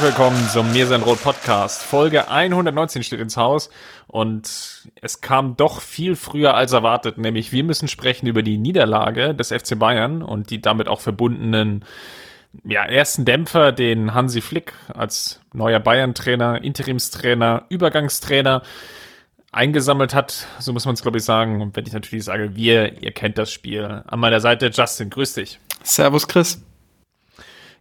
Herzlich willkommen zum Mir sein Rot Podcast. Folge 119 steht ins Haus und es kam doch viel früher als erwartet, nämlich wir müssen sprechen über die Niederlage des FC Bayern und die damit auch verbundenen ja, ersten Dämpfer, den Hansi Flick als neuer Bayern-Trainer, Interimstrainer, Übergangstrainer eingesammelt hat, so muss man es glaube ich sagen. Und wenn ich natürlich sage, wir, ihr kennt das Spiel. An meiner Seite Justin, grüß dich. Servus Chris.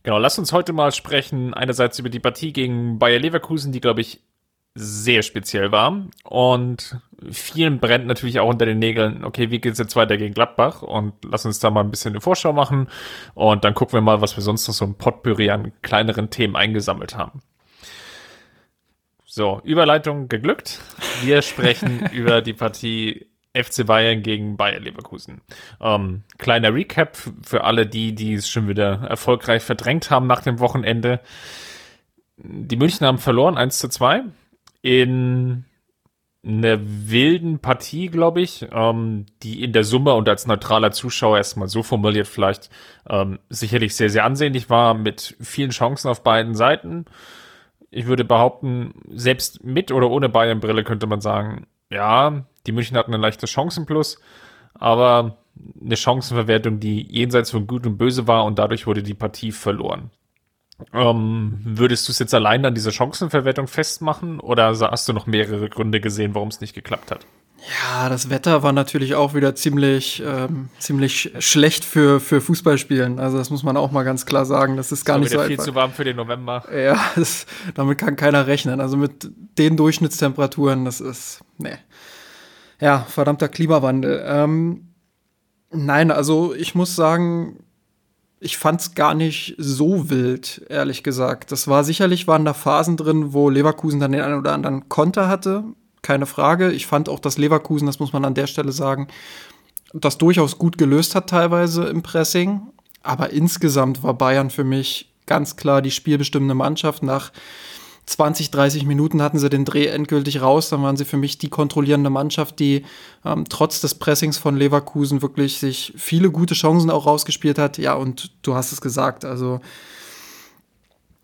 Genau, lass uns heute mal sprechen, einerseits über die Partie gegen Bayer Leverkusen, die, glaube ich, sehr speziell war. Und vielen brennt natürlich auch unter den Nägeln, okay, wie geht's jetzt weiter gegen Gladbach? Und lass uns da mal ein bisschen eine Vorschau machen. Und dann gucken wir mal, was wir sonst noch so im Potpourri an kleineren Themen eingesammelt haben. So, Überleitung geglückt. Wir sprechen über die Partie FC Bayern gegen Bayer Leverkusen. Ähm, kleiner Recap für alle die, die es schon wieder erfolgreich verdrängt haben nach dem Wochenende. Die München haben verloren 1 zu 2 in einer wilden Partie, glaube ich, ähm, die in der Summe und als neutraler Zuschauer erstmal so formuliert vielleicht ähm, sicherlich sehr, sehr ansehnlich war, mit vielen Chancen auf beiden Seiten. Ich würde behaupten, selbst mit oder ohne Bayern-Brille könnte man sagen, ja, die München hatten ein leichtes Chancenplus, aber eine Chancenverwertung, die jenseits von Gut und Böse war und dadurch wurde die Partie verloren. Ähm, würdest du es jetzt allein an dieser Chancenverwertung festmachen oder hast du noch mehrere Gründe gesehen, warum es nicht geklappt hat? Ja, das Wetter war natürlich auch wieder ziemlich, ähm, ziemlich schlecht für, für Fußballspielen. Also das muss man auch mal ganz klar sagen. Das ist gar das nicht so viel einfach. zu warm für den November. Ja, das, damit kann keiner rechnen. Also mit den Durchschnittstemperaturen, das ist, nee. Ja, verdammter Klimawandel. Ähm, nein, also ich muss sagen, ich fand's gar nicht so wild, ehrlich gesagt. Das war sicherlich, waren da Phasen drin, wo Leverkusen dann den einen oder anderen Konter hatte. Keine Frage. Ich fand auch, dass Leverkusen, das muss man an der Stelle sagen, das durchaus gut gelöst hat teilweise im Pressing. Aber insgesamt war Bayern für mich ganz klar die spielbestimmende Mannschaft nach 20, 30 Minuten hatten sie den Dreh endgültig raus. Dann waren sie für mich die kontrollierende Mannschaft, die ähm, trotz des Pressings von Leverkusen wirklich sich viele gute Chancen auch rausgespielt hat. Ja, und du hast es gesagt, also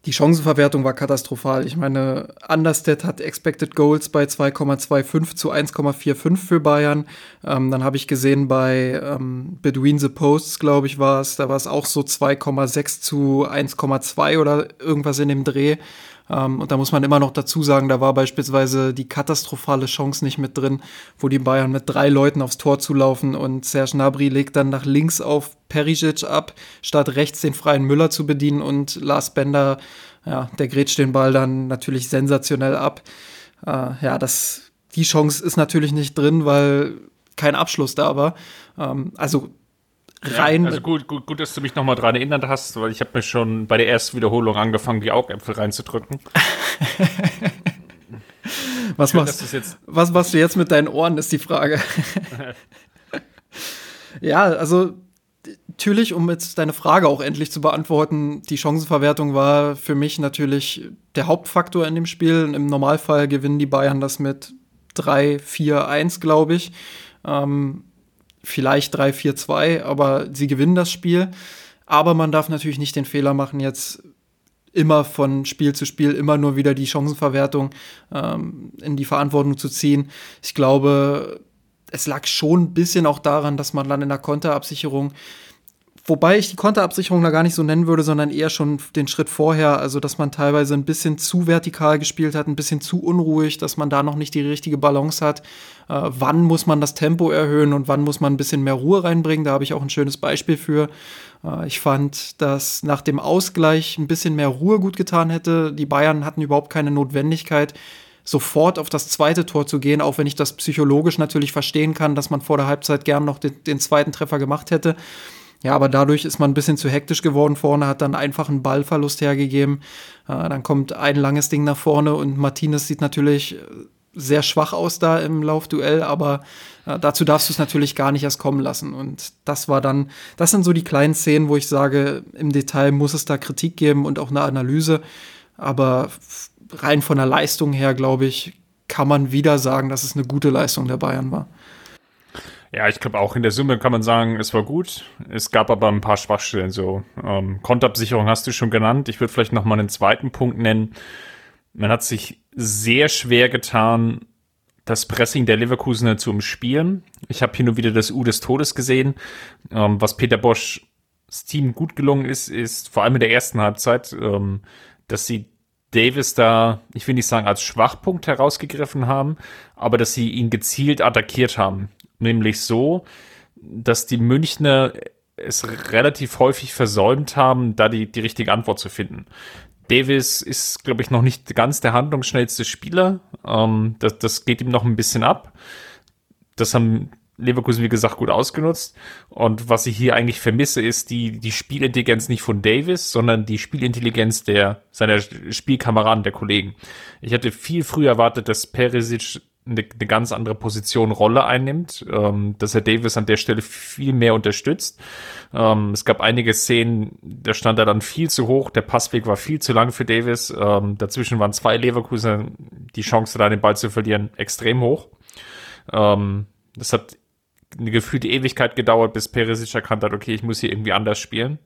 die Chancenverwertung war katastrophal. Ich meine, Understat hat Expected Goals bei 2,25 zu 1,45 für Bayern. Ähm, dann habe ich gesehen bei ähm, Between the Posts, glaube ich, war es, da war es auch so 2,6 zu 1,2 oder irgendwas in dem Dreh. Ähm, und da muss man immer noch dazu sagen, da war beispielsweise die katastrophale Chance nicht mit drin, wo die Bayern mit drei Leuten aufs Tor zulaufen und Serge Gnabry legt dann nach links auf Perisic ab, statt rechts den freien Müller zu bedienen und Lars Bender, ja, der grätscht den Ball dann natürlich sensationell ab. Äh, ja, das, die Chance ist natürlich nicht drin, weil kein Abschluss da war. Ähm, also rein. Ja, also gut, gut, gut, dass du mich nochmal dran erinnert hast, weil ich habe mir schon bei der ersten Wiederholung angefangen, die Augäpfel reinzudrücken. was Schön, machst jetzt Was machst du jetzt mit deinen Ohren, ist die Frage. ja, also natürlich, um jetzt deine Frage auch endlich zu beantworten, die Chancenverwertung war für mich natürlich der Hauptfaktor in dem Spiel. Im Normalfall gewinnen die Bayern das mit 3, 4, 1, glaube ich. Ähm, vielleicht 3-4-2, aber sie gewinnen das Spiel. Aber man darf natürlich nicht den Fehler machen, jetzt immer von Spiel zu Spiel immer nur wieder die Chancenverwertung ähm, in die Verantwortung zu ziehen. Ich glaube, es lag schon ein bisschen auch daran, dass man dann in der Konterabsicherung Wobei ich die Konterabsicherung da gar nicht so nennen würde, sondern eher schon den Schritt vorher, also dass man teilweise ein bisschen zu vertikal gespielt hat, ein bisschen zu unruhig, dass man da noch nicht die richtige Balance hat. Äh, wann muss man das Tempo erhöhen und wann muss man ein bisschen mehr Ruhe reinbringen? Da habe ich auch ein schönes Beispiel für. Äh, ich fand, dass nach dem Ausgleich ein bisschen mehr Ruhe gut getan hätte. Die Bayern hatten überhaupt keine Notwendigkeit, sofort auf das zweite Tor zu gehen, auch wenn ich das psychologisch natürlich verstehen kann, dass man vor der Halbzeit gern noch den, den zweiten Treffer gemacht hätte ja, aber dadurch ist man ein bisschen zu hektisch geworden vorne, hat dann einfach einen Ballverlust hergegeben. Äh, dann kommt ein langes Ding nach vorne und Martinez sieht natürlich sehr schwach aus da im Laufduell, aber äh, dazu darfst du es natürlich gar nicht erst kommen lassen. Und das war dann, das sind so die kleinen Szenen, wo ich sage, im Detail muss es da Kritik geben und auch eine Analyse. Aber rein von der Leistung her, glaube ich, kann man wieder sagen, dass es eine gute Leistung der Bayern war. Ja, ich glaube auch in der Summe kann man sagen, es war gut. Es gab aber ein paar Schwachstellen. So ähm, Konterabsicherung hast du schon genannt. Ich würde vielleicht noch mal einen zweiten Punkt nennen. Man hat sich sehr schwer getan, das Pressing der Leverkusener zu umspielen. Ich habe hier nur wieder das U des Todes gesehen. Ähm, was Peter Boschs Team gut gelungen ist, ist vor allem in der ersten Halbzeit, ähm, dass sie Davis da, ich will nicht sagen als Schwachpunkt herausgegriffen haben, aber dass sie ihn gezielt attackiert haben. Nämlich so, dass die Münchner es relativ häufig versäumt haben, da die, die richtige Antwort zu finden. Davis ist, glaube ich, noch nicht ganz der handlungsschnellste Spieler. Ähm, das, das geht ihm noch ein bisschen ab. Das haben Leverkusen, wie gesagt, gut ausgenutzt. Und was ich hier eigentlich vermisse, ist die, die Spielintelligenz nicht von Davis, sondern die Spielintelligenz der, seiner Spielkameraden, der Kollegen. Ich hätte viel früher erwartet, dass Perisic eine, eine ganz andere Position Rolle einnimmt, ähm, dass er Davis an der Stelle viel mehr unterstützt. Ähm, es gab einige Szenen, da stand er dann viel zu hoch, der Passweg war viel zu lang für Davis. Ähm, dazwischen waren zwei Leverkusen, die Chance da den Ball zu verlieren, extrem hoch. Ähm, das hat eine gefühlte Ewigkeit gedauert, bis Perisic erkannt hat, okay, ich muss hier irgendwie anders spielen.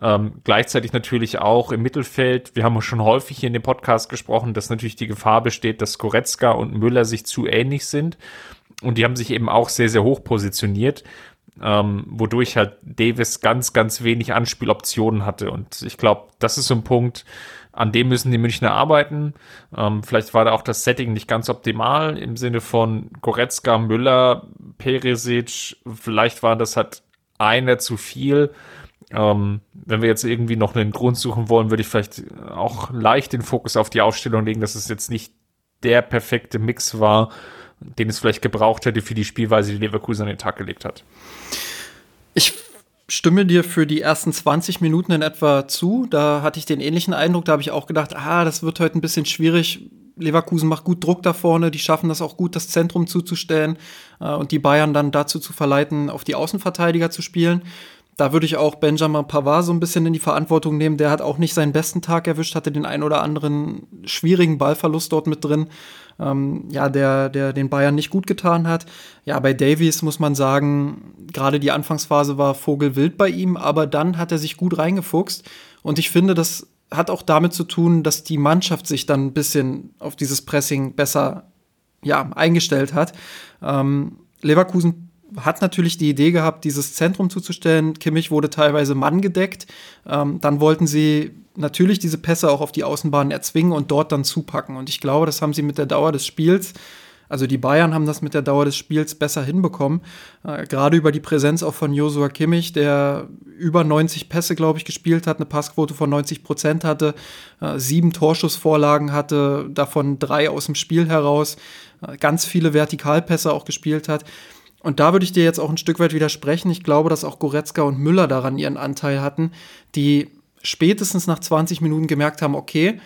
Ähm, gleichzeitig natürlich auch im Mittelfeld, wir haben schon häufig hier in dem Podcast gesprochen, dass natürlich die Gefahr besteht, dass Goretzka und Müller sich zu ähnlich sind. Und die haben sich eben auch sehr, sehr hoch positioniert, ähm, wodurch halt Davis ganz, ganz wenig Anspieloptionen hatte. Und ich glaube, das ist so ein Punkt, an dem müssen die Münchner arbeiten. Ähm, vielleicht war da auch das Setting nicht ganz optimal im Sinne von Goretzka, Müller, Peresic. Vielleicht war das halt einer zu viel. Ähm, wenn wir jetzt irgendwie noch einen Grund suchen wollen, würde ich vielleicht auch leicht den Fokus auf die Aufstellung legen, dass es jetzt nicht der perfekte Mix war, den es vielleicht gebraucht hätte für die Spielweise, die Leverkusen an den Tag gelegt hat. Ich stimme dir für die ersten 20 Minuten in etwa zu. Da hatte ich den ähnlichen Eindruck. Da habe ich auch gedacht, ah, das wird heute ein bisschen schwierig. Leverkusen macht gut Druck da vorne. Die schaffen das auch gut, das Zentrum zuzustellen äh, und die Bayern dann dazu zu verleiten, auf die Außenverteidiger zu spielen. Da würde ich auch Benjamin Pavard so ein bisschen in die Verantwortung nehmen. Der hat auch nicht seinen besten Tag erwischt, hatte den ein oder anderen schwierigen Ballverlust dort mit drin. Ähm, ja, der, der den Bayern nicht gut getan hat. Ja, bei Davies muss man sagen, gerade die Anfangsphase war Vogelwild bei ihm, aber dann hat er sich gut reingefuchst. Und ich finde, das hat auch damit zu tun, dass die Mannschaft sich dann ein bisschen auf dieses Pressing besser ja, eingestellt hat. Ähm, Leverkusen hat natürlich die Idee gehabt, dieses Zentrum zuzustellen. Kimmich wurde teilweise Mann gedeckt. Ähm, dann wollten sie natürlich diese Pässe auch auf die Außenbahn erzwingen und dort dann zupacken. Und ich glaube, das haben sie mit der Dauer des Spiels, also die Bayern haben das mit der Dauer des Spiels besser hinbekommen. Äh, Gerade über die Präsenz auch von Josua Kimmich, der über 90 Pässe, glaube ich, gespielt hat, eine Passquote von 90 Prozent hatte, äh, sieben Torschussvorlagen hatte, davon drei aus dem Spiel heraus, äh, ganz viele Vertikalpässe auch gespielt hat. Und da würde ich dir jetzt auch ein Stück weit widersprechen. Ich glaube, dass auch Goretzka und Müller daran ihren Anteil hatten, die spätestens nach 20 Minuten gemerkt haben, okay,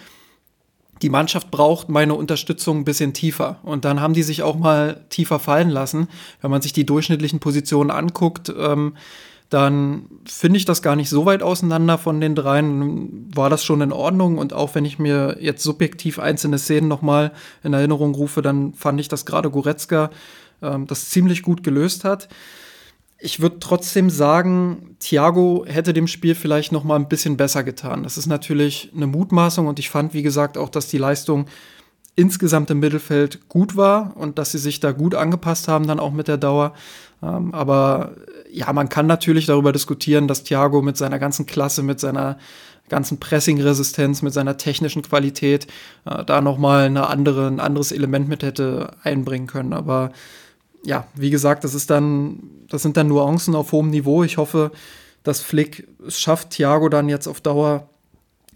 die Mannschaft braucht meine Unterstützung ein bisschen tiefer. Und dann haben die sich auch mal tiefer fallen lassen. Wenn man sich die durchschnittlichen Positionen anguckt, ähm, dann finde ich das gar nicht so weit auseinander von den dreien. War das schon in Ordnung? Und auch wenn ich mir jetzt subjektiv einzelne Szenen nochmal in Erinnerung rufe, dann fand ich, dass gerade Goretzka ähm, das ziemlich gut gelöst hat. Ich würde trotzdem sagen, Thiago hätte dem Spiel vielleicht noch mal ein bisschen besser getan. Das ist natürlich eine Mutmaßung und ich fand, wie gesagt, auch, dass die Leistung insgesamt im Mittelfeld gut war und dass sie sich da gut angepasst haben, dann auch mit der Dauer. Ähm, aber ja, man kann natürlich darüber diskutieren, dass Thiago mit seiner ganzen Klasse, mit seiner ganzen Pressing-Resistenz, mit seiner technischen Qualität äh, da noch mal eine andere, ein anderes Element mit hätte einbringen können. Aber ja, wie gesagt, das ist dann, das sind dann Nuancen auf hohem Niveau. Ich hoffe, dass Flick es schafft, Thiago dann jetzt auf Dauer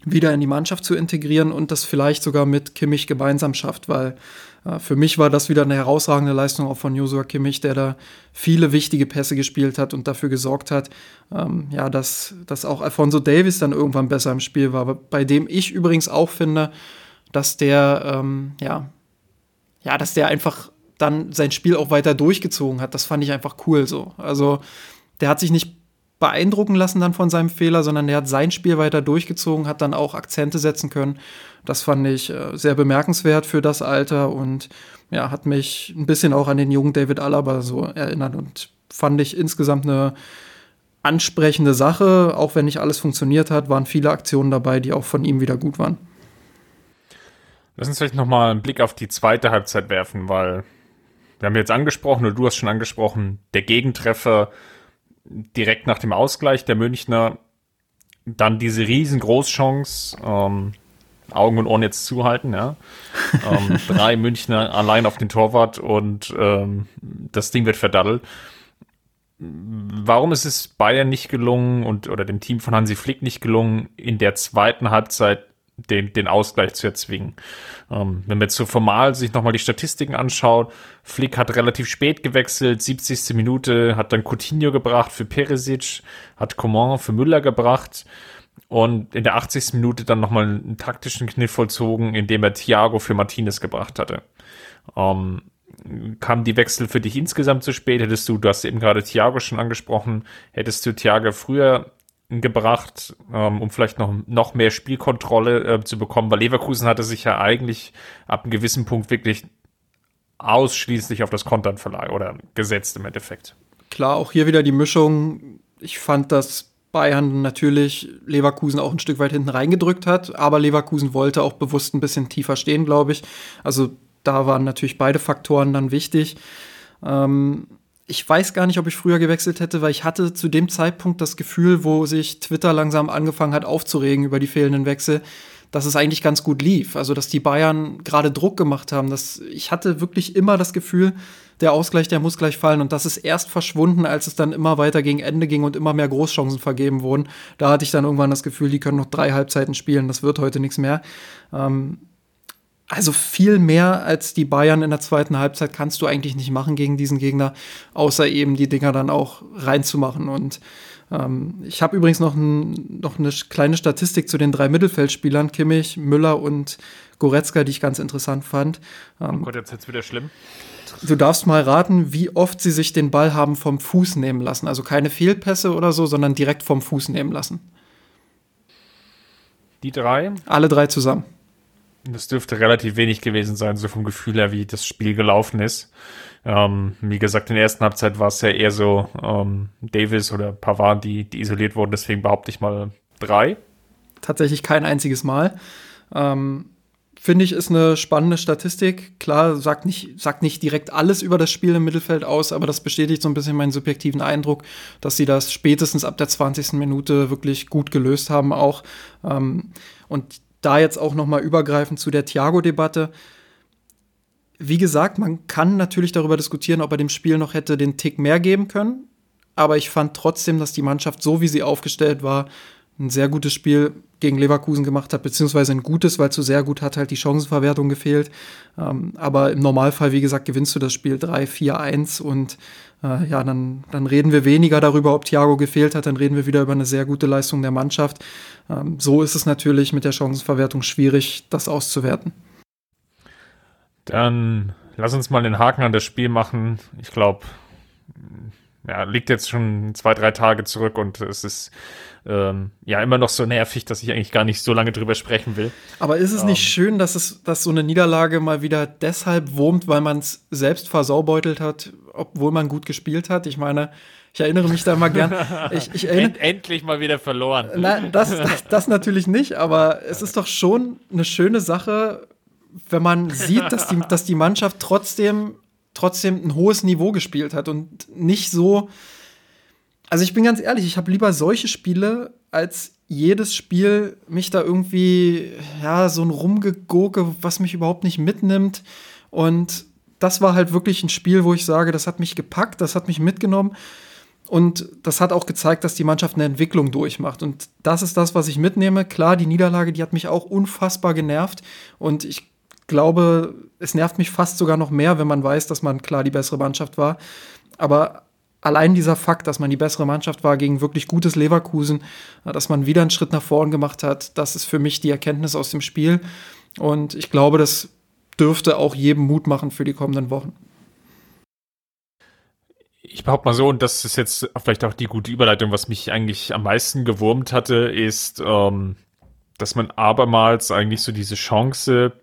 wieder in die Mannschaft zu integrieren und das vielleicht sogar mit Kimmich gemeinsam schafft, weil äh, für mich war das wieder eine herausragende Leistung auch von Josua Kimmich, der da viele wichtige Pässe gespielt hat und dafür gesorgt hat, ähm, ja, dass, dass auch Alfonso Davis dann irgendwann besser im Spiel war, bei dem ich übrigens auch finde, dass der, ähm, ja, ja, dass der einfach dann sein Spiel auch weiter durchgezogen hat. Das fand ich einfach cool so. Also der hat sich nicht beeindrucken lassen dann von seinem Fehler, sondern der hat sein Spiel weiter durchgezogen, hat dann auch Akzente setzen können. Das fand ich äh, sehr bemerkenswert für das Alter und ja, hat mich ein bisschen auch an den jungen David Alaba so erinnert und fand ich insgesamt eine ansprechende Sache. Auch wenn nicht alles funktioniert hat, waren viele Aktionen dabei, die auch von ihm wieder gut waren. Lass uns vielleicht nochmal einen Blick auf die zweite Halbzeit werfen, weil wir haben jetzt angesprochen, oder du hast schon angesprochen, der Gegentreffer direkt nach dem Ausgleich der Münchner dann diese riesen Großchance, ähm, Augen und Ohren jetzt zuhalten, ja. ähm, drei Münchner allein auf den Torwart und ähm, das Ding wird verdaddelt. Warum ist es Bayern nicht gelungen und oder dem Team von Hansi Flick nicht gelungen, in der zweiten Halbzeit den, den Ausgleich zu erzwingen. Ähm, wenn man jetzt so formal sich nochmal die Statistiken anschaut, Flick hat relativ spät gewechselt, 70. Minute, hat dann Coutinho gebracht für Peresic, hat Coman für Müller gebracht und in der 80. Minute dann nochmal einen taktischen Kniff vollzogen, indem er Thiago für Martinez gebracht hatte. Ähm, kam die Wechsel für dich insgesamt zu spät? Hättest du, du hast eben gerade Thiago schon angesprochen, hättest du Thiago früher gebracht, ähm, um vielleicht noch, noch mehr Spielkontrolle äh, zu bekommen, weil Leverkusen hatte sich ja eigentlich ab einem gewissen Punkt wirklich ausschließlich auf das Kontern verleiht oder gesetzt im Endeffekt. Klar, auch hier wieder die Mischung. Ich fand, dass Bayern natürlich Leverkusen auch ein Stück weit hinten reingedrückt hat, aber Leverkusen wollte auch bewusst ein bisschen tiefer stehen, glaube ich. Also da waren natürlich beide Faktoren dann wichtig. Ähm, ich weiß gar nicht, ob ich früher gewechselt hätte, weil ich hatte zu dem Zeitpunkt das Gefühl, wo sich Twitter langsam angefangen hat aufzuregen über die fehlenden Wechsel, dass es eigentlich ganz gut lief. Also, dass die Bayern gerade Druck gemacht haben. Dass ich hatte wirklich immer das Gefühl, der Ausgleich, der muss gleich fallen. Und das ist erst verschwunden, als es dann immer weiter gegen Ende ging und immer mehr Großchancen vergeben wurden. Da hatte ich dann irgendwann das Gefühl, die können noch drei Halbzeiten spielen. Das wird heute nichts mehr. Ähm, also viel mehr als die Bayern in der zweiten Halbzeit kannst du eigentlich nicht machen gegen diesen Gegner, außer eben die Dinger dann auch reinzumachen. Und ähm, ich habe übrigens noch, ein, noch eine kleine Statistik zu den drei Mittelfeldspielern, Kimmich, Müller und Goretzka, die ich ganz interessant fand. Ähm, oh Gott, jetzt wird's wieder schlimm. Du darfst mal raten, wie oft sie sich den Ball haben vom Fuß nehmen lassen. Also keine Fehlpässe oder so, sondern direkt vom Fuß nehmen lassen. Die drei? Alle drei zusammen. Das dürfte relativ wenig gewesen sein, so vom Gefühl her, wie das Spiel gelaufen ist. Ähm, wie gesagt, in der ersten Halbzeit war es ja eher so ähm, Davis oder Pavard, die, die isoliert wurden, deswegen behaupte ich mal drei. Tatsächlich kein einziges Mal. Ähm, Finde ich, ist eine spannende Statistik. Klar, sagt nicht, sagt nicht direkt alles über das Spiel im Mittelfeld aus, aber das bestätigt so ein bisschen meinen subjektiven Eindruck, dass sie das spätestens ab der 20. Minute wirklich gut gelöst haben auch. Ähm, und da jetzt auch noch mal übergreifend zu der Thiago-Debatte. Wie gesagt, man kann natürlich darüber diskutieren, ob er dem Spiel noch hätte den Tick mehr geben können. Aber ich fand trotzdem, dass die Mannschaft, so wie sie aufgestellt war, ein sehr gutes Spiel gegen Leverkusen gemacht hat, beziehungsweise ein gutes, weil zu sehr gut hat halt die Chancenverwertung gefehlt. Ähm, aber im Normalfall, wie gesagt, gewinnst du das Spiel 3, 4, 1 und äh, ja, dann, dann reden wir weniger darüber, ob Thiago gefehlt hat, dann reden wir wieder über eine sehr gute Leistung der Mannschaft. Ähm, so ist es natürlich mit der Chancenverwertung schwierig, das auszuwerten. Dann lass uns mal den Haken an das Spiel machen. Ich glaube, ja, liegt jetzt schon zwei, drei Tage zurück und es ist ähm, ja immer noch so nervig, dass ich eigentlich gar nicht so lange drüber sprechen will. Aber ist es ähm, nicht schön, dass es, dass so eine Niederlage mal wieder deshalb wurmt, weil man es selbst versaubeutelt hat, obwohl man gut gespielt hat? Ich meine, ich erinnere mich da immer gern. Ich, ich End, endlich mal wieder verloren. Nein, das, das, das natürlich nicht, aber es ist doch schon eine schöne Sache, wenn man sieht, dass die, dass die Mannschaft trotzdem, trotzdem ein hohes Niveau gespielt hat und nicht so also ich bin ganz ehrlich, ich habe lieber solche Spiele als jedes Spiel mich da irgendwie, ja, so ein Rumgegurke, was mich überhaupt nicht mitnimmt. Und das war halt wirklich ein Spiel, wo ich sage, das hat mich gepackt, das hat mich mitgenommen. Und das hat auch gezeigt, dass die Mannschaft eine Entwicklung durchmacht. Und das ist das, was ich mitnehme. Klar, die Niederlage, die hat mich auch unfassbar genervt. Und ich glaube, es nervt mich fast sogar noch mehr, wenn man weiß, dass man klar die bessere Mannschaft war. Aber allein dieser Fakt, dass man die bessere Mannschaft war gegen wirklich gutes Leverkusen, dass man wieder einen Schritt nach vorn gemacht hat, das ist für mich die Erkenntnis aus dem Spiel. Und ich glaube, das dürfte auch jedem Mut machen für die kommenden Wochen ich behaupte mal so, und das ist jetzt vielleicht auch die gute Überleitung, was mich eigentlich am meisten gewurmt hatte, ist, ähm, dass man abermals eigentlich so diese Chance,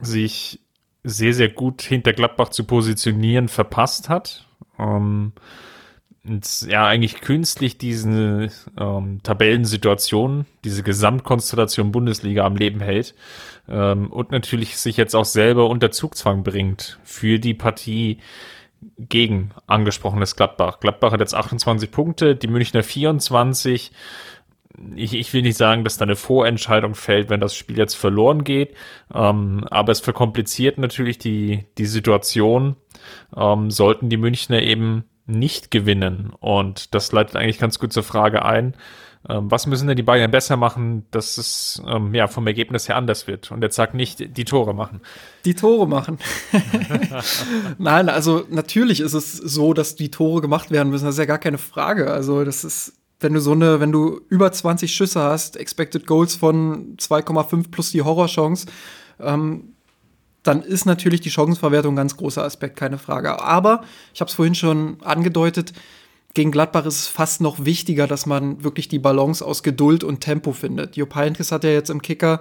sich sehr, sehr gut hinter Gladbach zu positionieren, verpasst hat. Ähm, und ja, eigentlich künstlich diese ähm, Tabellensituation, diese Gesamtkonstellation Bundesliga am Leben hält ähm, und natürlich sich jetzt auch selber unter Zugzwang bringt für die Partie gegen angesprochenes Gladbach. Gladbach hat jetzt 28 Punkte, die Münchner 24. Ich, ich will nicht sagen, dass da eine Vorentscheidung fällt, wenn das Spiel jetzt verloren geht, ähm, aber es verkompliziert natürlich die, die Situation. Ähm, sollten die Münchner eben nicht gewinnen. Und das leitet eigentlich ganz gut zur Frage ein, ähm, was müssen denn die Bayern besser machen, dass es ähm, ja vom Ergebnis her anders wird? Und jetzt sagt nicht die Tore machen. Die Tore machen. Nein, also natürlich ist es so, dass die Tore gemacht werden müssen. Das ist ja gar keine Frage. Also das ist, wenn du so eine, wenn du über 20 Schüsse hast, Expected Goals von 2,5 plus die Horrorchance, ähm, dann ist natürlich die Chancenverwertung ein ganz großer Aspekt, keine Frage. Aber ich habe es vorhin schon angedeutet, gegen Gladbach ist es fast noch wichtiger, dass man wirklich die Balance aus Geduld und Tempo findet. Jupp Heynckes hat ja jetzt im Kicker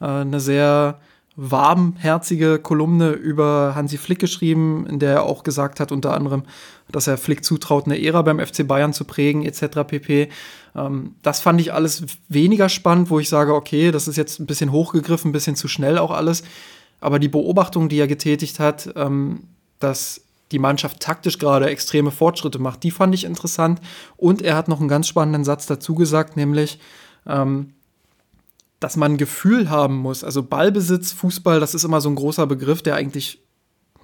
äh, eine sehr warmherzige Kolumne über Hansi Flick geschrieben, in der er auch gesagt hat, unter anderem, dass er Flick zutraut, eine Ära beim FC Bayern zu prägen, etc. pp. Ähm, das fand ich alles weniger spannend, wo ich sage, okay, das ist jetzt ein bisschen hochgegriffen, ein bisschen zu schnell auch alles. Aber die Beobachtung, die er getätigt hat, ähm, dass die Mannschaft taktisch gerade extreme Fortschritte macht. Die fand ich interessant. Und er hat noch einen ganz spannenden Satz dazu gesagt, nämlich, ähm, dass man ein Gefühl haben muss. Also Ballbesitz, Fußball, das ist immer so ein großer Begriff, der eigentlich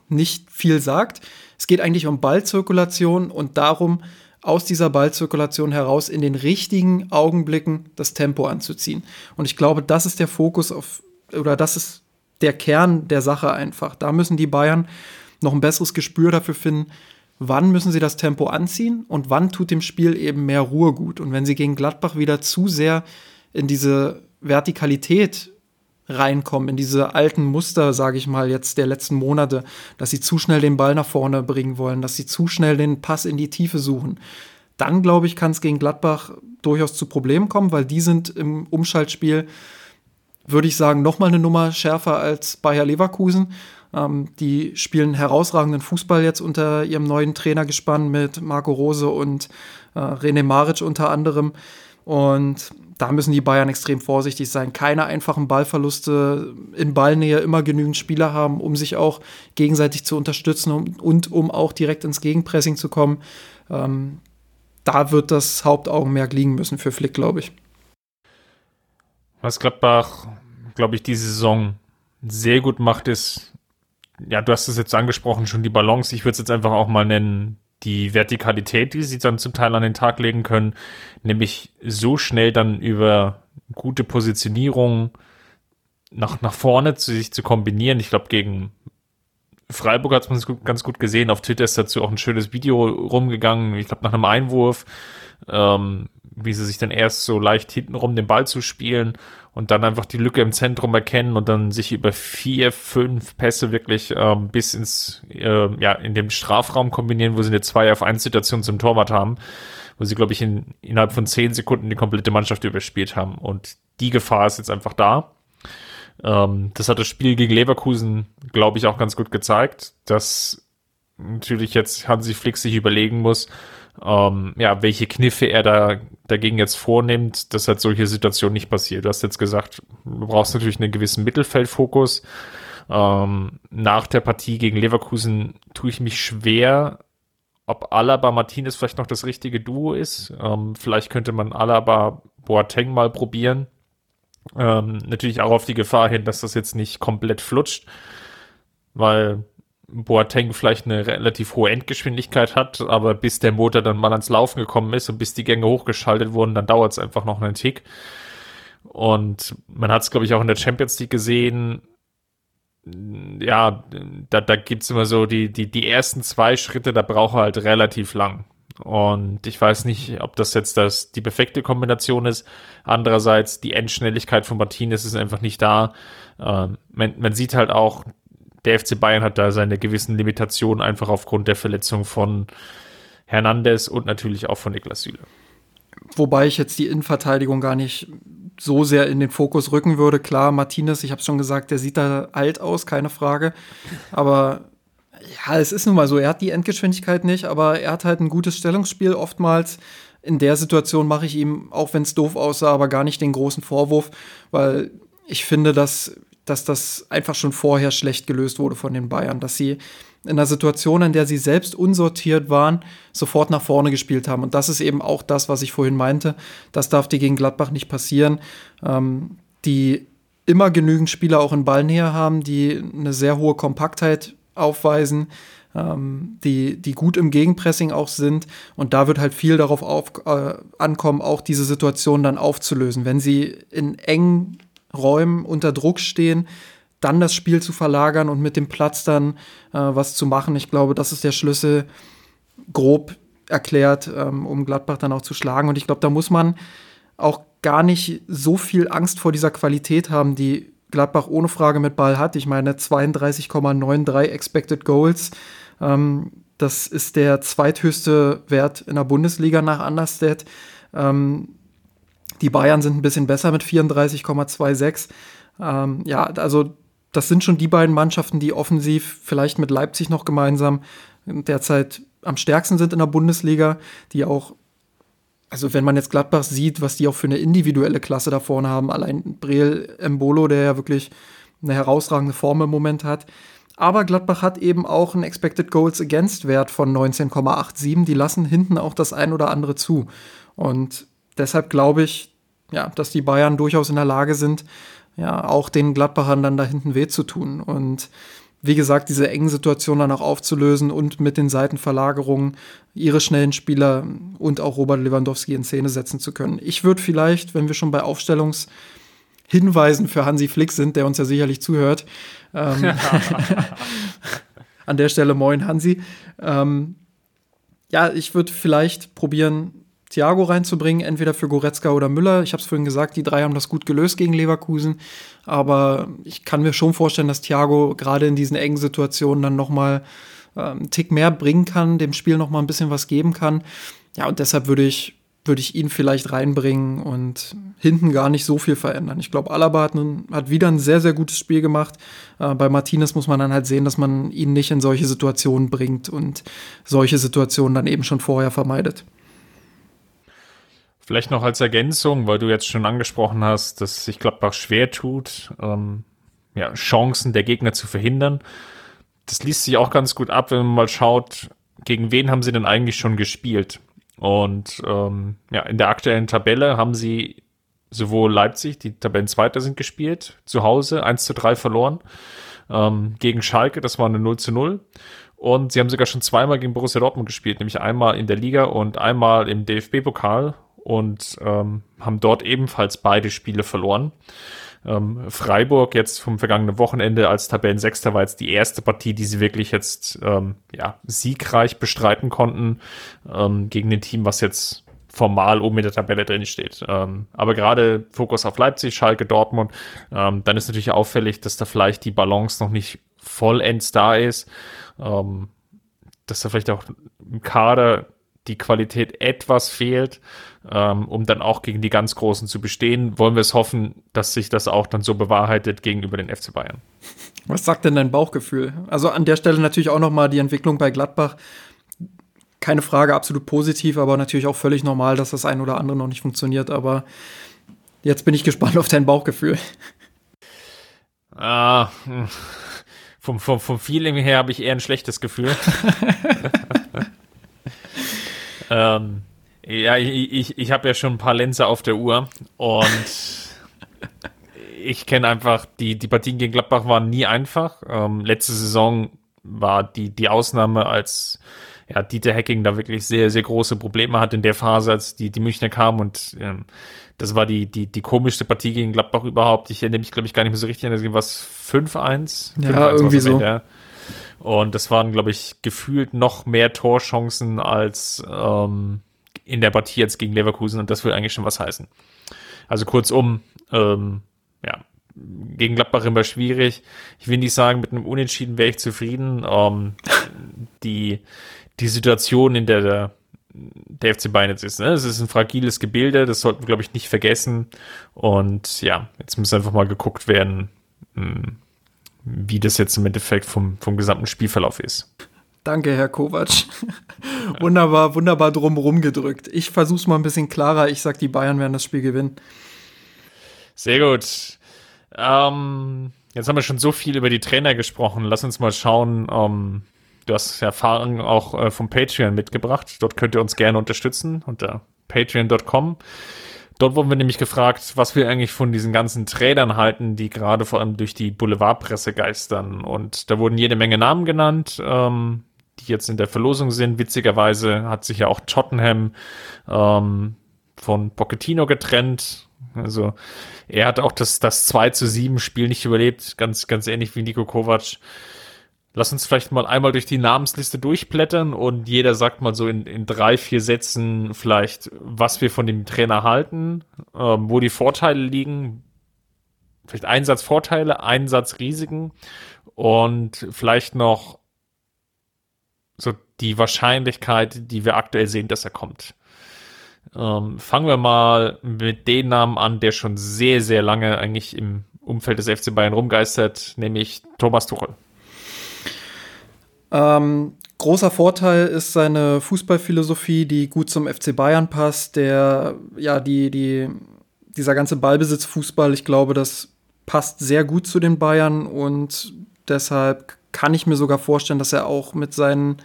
nicht viel sagt. Es geht eigentlich um Ballzirkulation und darum, aus dieser Ballzirkulation heraus in den richtigen Augenblicken das Tempo anzuziehen. Und ich glaube, das ist der Fokus auf, oder das ist der Kern der Sache einfach. Da müssen die Bayern noch ein besseres Gespür dafür finden, wann müssen sie das Tempo anziehen und wann tut dem Spiel eben mehr Ruhe gut. Und wenn sie gegen Gladbach wieder zu sehr in diese Vertikalität reinkommen, in diese alten Muster, sage ich mal, jetzt der letzten Monate, dass sie zu schnell den Ball nach vorne bringen wollen, dass sie zu schnell den Pass in die Tiefe suchen, dann glaube ich, kann es gegen Gladbach durchaus zu Problemen kommen, weil die sind im Umschaltspiel, würde ich sagen, noch mal eine Nummer schärfer als Bayer Leverkusen. Ähm, die spielen herausragenden Fußball jetzt unter ihrem neuen Trainergespann mit Marco Rose und äh, René Maric unter anderem. Und da müssen die Bayern extrem vorsichtig sein. Keine einfachen Ballverluste in Ballnähe, immer genügend Spieler haben, um sich auch gegenseitig zu unterstützen und, und um auch direkt ins Gegenpressing zu kommen. Ähm, da wird das Hauptaugenmerk liegen müssen für Flick, glaube ich. Was Gladbach, glaube ich, diese Saison sehr gut macht, ist ja, du hast es jetzt angesprochen, schon die Balance. Ich würde es jetzt einfach auch mal nennen, die Vertikalität, die sie dann zum Teil an den Tag legen können, nämlich so schnell dann über gute Positionierung nach, nach vorne zu sich zu kombinieren. Ich glaube, gegen Freiburg hat man es ganz gut gesehen. Auf Twitter ist dazu auch ein schönes Video rumgegangen. Ich glaube, nach einem Einwurf, ähm, wie sie sich dann erst so leicht hintenrum den Ball zu spielen und dann einfach die Lücke im Zentrum erkennen und dann sich über vier, fünf Pässe wirklich ähm, bis ins, äh, ja, in dem Strafraum kombinieren, wo sie eine 2 auf 1 Situation zum Torwart haben, wo sie, glaube ich, in, innerhalb von zehn Sekunden die komplette Mannschaft überspielt haben. Und die Gefahr ist jetzt einfach da. Ähm, das hat das Spiel gegen Leverkusen, glaube ich, auch ganz gut gezeigt, dass natürlich jetzt Hansi Flick sich überlegen muss, ähm, ja, welche Kniffe er da dagegen jetzt vornimmt, dass halt solche Situationen nicht passiert. Du hast jetzt gesagt, du brauchst natürlich einen gewissen Mittelfeldfokus. Ähm, nach der Partie gegen Leverkusen tue ich mich schwer, ob Alaba Martinez vielleicht noch das richtige Duo ist. Ähm, vielleicht könnte man Alaba Boateng mal probieren. Ähm, natürlich auch auf die Gefahr hin, dass das jetzt nicht komplett flutscht, weil Boateng vielleicht eine relativ hohe Endgeschwindigkeit hat, aber bis der Motor dann mal ans Laufen gekommen ist und bis die Gänge hochgeschaltet wurden, dann dauert es einfach noch einen Tick. Und man hat es, glaube ich, auch in der Champions League gesehen. Ja, da, da gibt es immer so die, die, die ersten zwei Schritte, da braucht er halt relativ lang. Und ich weiß nicht, ob das jetzt das, die perfekte Kombination ist. Andererseits, die Endschnelligkeit von Martinez ist einfach nicht da. Ähm, man, man sieht halt auch, der FC Bayern hat da seine gewissen Limitationen einfach aufgrund der Verletzung von Hernandez und natürlich auch von Niklas Süle. Wobei ich jetzt die Innenverteidigung gar nicht so sehr in den Fokus rücken würde. Klar, Martinez, ich habe schon gesagt, der sieht da alt aus, keine Frage. Aber ja, es ist nun mal so, er hat die Endgeschwindigkeit nicht, aber er hat halt ein gutes Stellungsspiel oftmals. In der Situation mache ich ihm, auch wenn es doof aussah, aber gar nicht den großen Vorwurf, weil ich finde, dass, dass das einfach schon vorher schlecht gelöst wurde von den Bayern, dass sie in einer Situation, in der sie selbst unsortiert waren, sofort nach vorne gespielt haben. Und das ist eben auch das, was ich vorhin meinte. Das darf dir gegen Gladbach nicht passieren. Ähm, die immer genügend Spieler auch in Ballnähe haben, die eine sehr hohe Kompaktheit aufweisen, ähm, die, die gut im Gegenpressing auch sind. Und da wird halt viel darauf auf, äh, ankommen, auch diese Situation dann aufzulösen. Wenn sie in engen Räumen unter Druck stehen, dann das Spiel zu verlagern und mit dem Platz dann äh, was zu machen. Ich glaube, das ist der Schlüssel grob erklärt, ähm, um Gladbach dann auch zu schlagen. Und ich glaube, da muss man auch gar nicht so viel Angst vor dieser Qualität haben, die Gladbach ohne Frage mit Ball hat. Ich meine 32,93 Expected Goals. Ähm, das ist der zweithöchste Wert in der Bundesliga nach Understat. Ähm, die Bayern sind ein bisschen besser mit 34,26. Ähm, ja, also das sind schon die beiden Mannschaften, die offensiv vielleicht mit Leipzig noch gemeinsam derzeit am stärksten sind in der Bundesliga, die auch also wenn man jetzt Gladbach sieht, was die auch für eine individuelle Klasse da vorne haben, allein Breel Embolo, der ja wirklich eine herausragende Form im Moment hat. Aber Gladbach hat eben auch einen Expected Goals Against Wert von 19,87. Die lassen hinten auch das ein oder andere zu. Und deshalb glaube ich, ja, dass die Bayern durchaus in der Lage sind, ja, auch den Gladbachern dann da hinten weh zu tun. Und wie gesagt, diese engen Situationen dann auch aufzulösen und mit den Seitenverlagerungen ihre schnellen Spieler und auch Robert Lewandowski in Szene setzen zu können. Ich würde vielleicht, wenn wir schon bei Aufstellungshinweisen für Hansi Flick sind, der uns ja sicherlich zuhört, ähm, an der Stelle moin Hansi, ähm, ja, ich würde vielleicht probieren, Thiago reinzubringen, entweder für Goretzka oder Müller. Ich habe es vorhin gesagt, die drei haben das gut gelöst gegen Leverkusen. Aber ich kann mir schon vorstellen, dass Thiago gerade in diesen engen Situationen dann noch mal ähm, einen Tick mehr bringen kann, dem Spiel noch mal ein bisschen was geben kann. Ja, und deshalb würde ich, würde ich ihn vielleicht reinbringen und hinten gar nicht so viel verändern. Ich glaube, Alaba hat, nun, hat wieder ein sehr, sehr gutes Spiel gemacht. Äh, bei Martinez muss man dann halt sehen, dass man ihn nicht in solche Situationen bringt und solche Situationen dann eben schon vorher vermeidet. Vielleicht noch als Ergänzung, weil du jetzt schon angesprochen hast, dass sich Gladbach schwer tut, ähm, ja, Chancen der Gegner zu verhindern. Das liest sich auch ganz gut ab, wenn man mal schaut, gegen wen haben sie denn eigentlich schon gespielt. Und ähm, ja, in der aktuellen Tabelle haben sie sowohl Leipzig, die Tabellenzweiter sind gespielt, zu Hause 1 zu 3 verloren. Ähm, gegen Schalke, das war eine 0 zu 0. Und sie haben sogar schon zweimal gegen Borussia Dortmund gespielt, nämlich einmal in der Liga und einmal im DFB-Pokal und ähm, haben dort ebenfalls beide Spiele verloren. Ähm, Freiburg jetzt vom vergangenen Wochenende als Tabellensechster war jetzt die erste Partie, die sie wirklich jetzt ähm, ja, siegreich bestreiten konnten ähm, gegen ein Team, was jetzt formal oben in der Tabelle drin steht. Ähm, aber gerade Fokus auf Leipzig, Schalke, Dortmund, ähm, dann ist natürlich auffällig, dass da vielleicht die Balance noch nicht vollends da ist, ähm, dass da vielleicht auch im Kader die Qualität etwas fehlt, ähm, um dann auch gegen die ganz Großen zu bestehen, wollen wir es hoffen, dass sich das auch dann so bewahrheitet gegenüber den FC Bayern. Was sagt denn dein Bauchgefühl? Also an der Stelle natürlich auch noch mal die Entwicklung bei Gladbach. Keine Frage, absolut positiv, aber natürlich auch völlig normal, dass das ein oder andere noch nicht funktioniert. Aber jetzt bin ich gespannt auf dein Bauchgefühl. Ah, vom, vom, vom Feeling her habe ich eher ein schlechtes Gefühl. ähm, ja, ich, ich, ich habe ja schon ein paar Lenzer auf der Uhr und ich kenne einfach, die, die Partien gegen Gladbach waren nie einfach. Ähm, letzte Saison war die, die Ausnahme, als ja, Dieter Hacking da wirklich sehr, sehr große Probleme hat in der Phase, als die, die Münchner kamen und ähm, das war die, die, die komischste Partie gegen Gladbach überhaupt. Ich erinnere mich, glaube ich, gar nicht mehr so richtig an, das was 5-1? Ja, irgendwie so. Und das waren, glaube ich, gefühlt noch mehr Torchancen als ähm, in der Partie jetzt gegen Leverkusen und das will eigentlich schon was heißen. Also kurzum, ähm, ja, gegen Gladbach immer schwierig. Ich will nicht sagen, mit einem Unentschieden wäre ich zufrieden. Ähm, die, die Situation, in der der, der FC Bayern jetzt ist. Ne? Es ist ein fragiles Gebilde, das sollten wir, glaube ich, nicht vergessen. Und ja, jetzt muss einfach mal geguckt werden, hm, wie das jetzt im Endeffekt vom, vom gesamten Spielverlauf ist. Danke, Herr Kovac. wunderbar, wunderbar drumherum gedrückt. Ich versuche es mal ein bisschen klarer. Ich sag, die Bayern werden das Spiel gewinnen. Sehr gut. Ähm, jetzt haben wir schon so viel über die Trainer gesprochen. Lass uns mal schauen. Ähm, du hast Erfahrungen auch äh, vom Patreon mitgebracht. Dort könnt ihr uns gerne unterstützen unter patreon.com. Dort wurden wir nämlich gefragt, was wir eigentlich von diesen ganzen Trainern halten, die gerade vor allem durch die Boulevardpresse geistern. Und da wurden jede Menge Namen genannt, ähm, die jetzt in der Verlosung sind. Witzigerweise hat sich ja auch Tottenham ähm, von Pochettino getrennt. Also er hat auch das, das 2 zu 7 Spiel nicht überlebt, ganz, ganz ähnlich wie Nico Kovac. Lass uns vielleicht mal einmal durch die Namensliste durchblättern und jeder sagt mal so in, in drei, vier Sätzen vielleicht, was wir von dem Trainer halten, ähm, wo die Vorteile liegen, vielleicht Einsatzvorteile, Einsatzrisiken und vielleicht noch so die Wahrscheinlichkeit, die wir aktuell sehen, dass er kommt. Ähm, fangen wir mal mit dem Namen an, der schon sehr, sehr lange eigentlich im Umfeld des FC Bayern rumgeistert, nämlich Thomas Tuchel. Ähm, großer Vorteil ist seine Fußballphilosophie, die gut zum FC Bayern passt. Der, ja, die, die, dieser ganze Ballbesitzfußball, ich glaube, das passt sehr gut zu den Bayern und deshalb kann ich mir sogar vorstellen, dass er auch mit seinen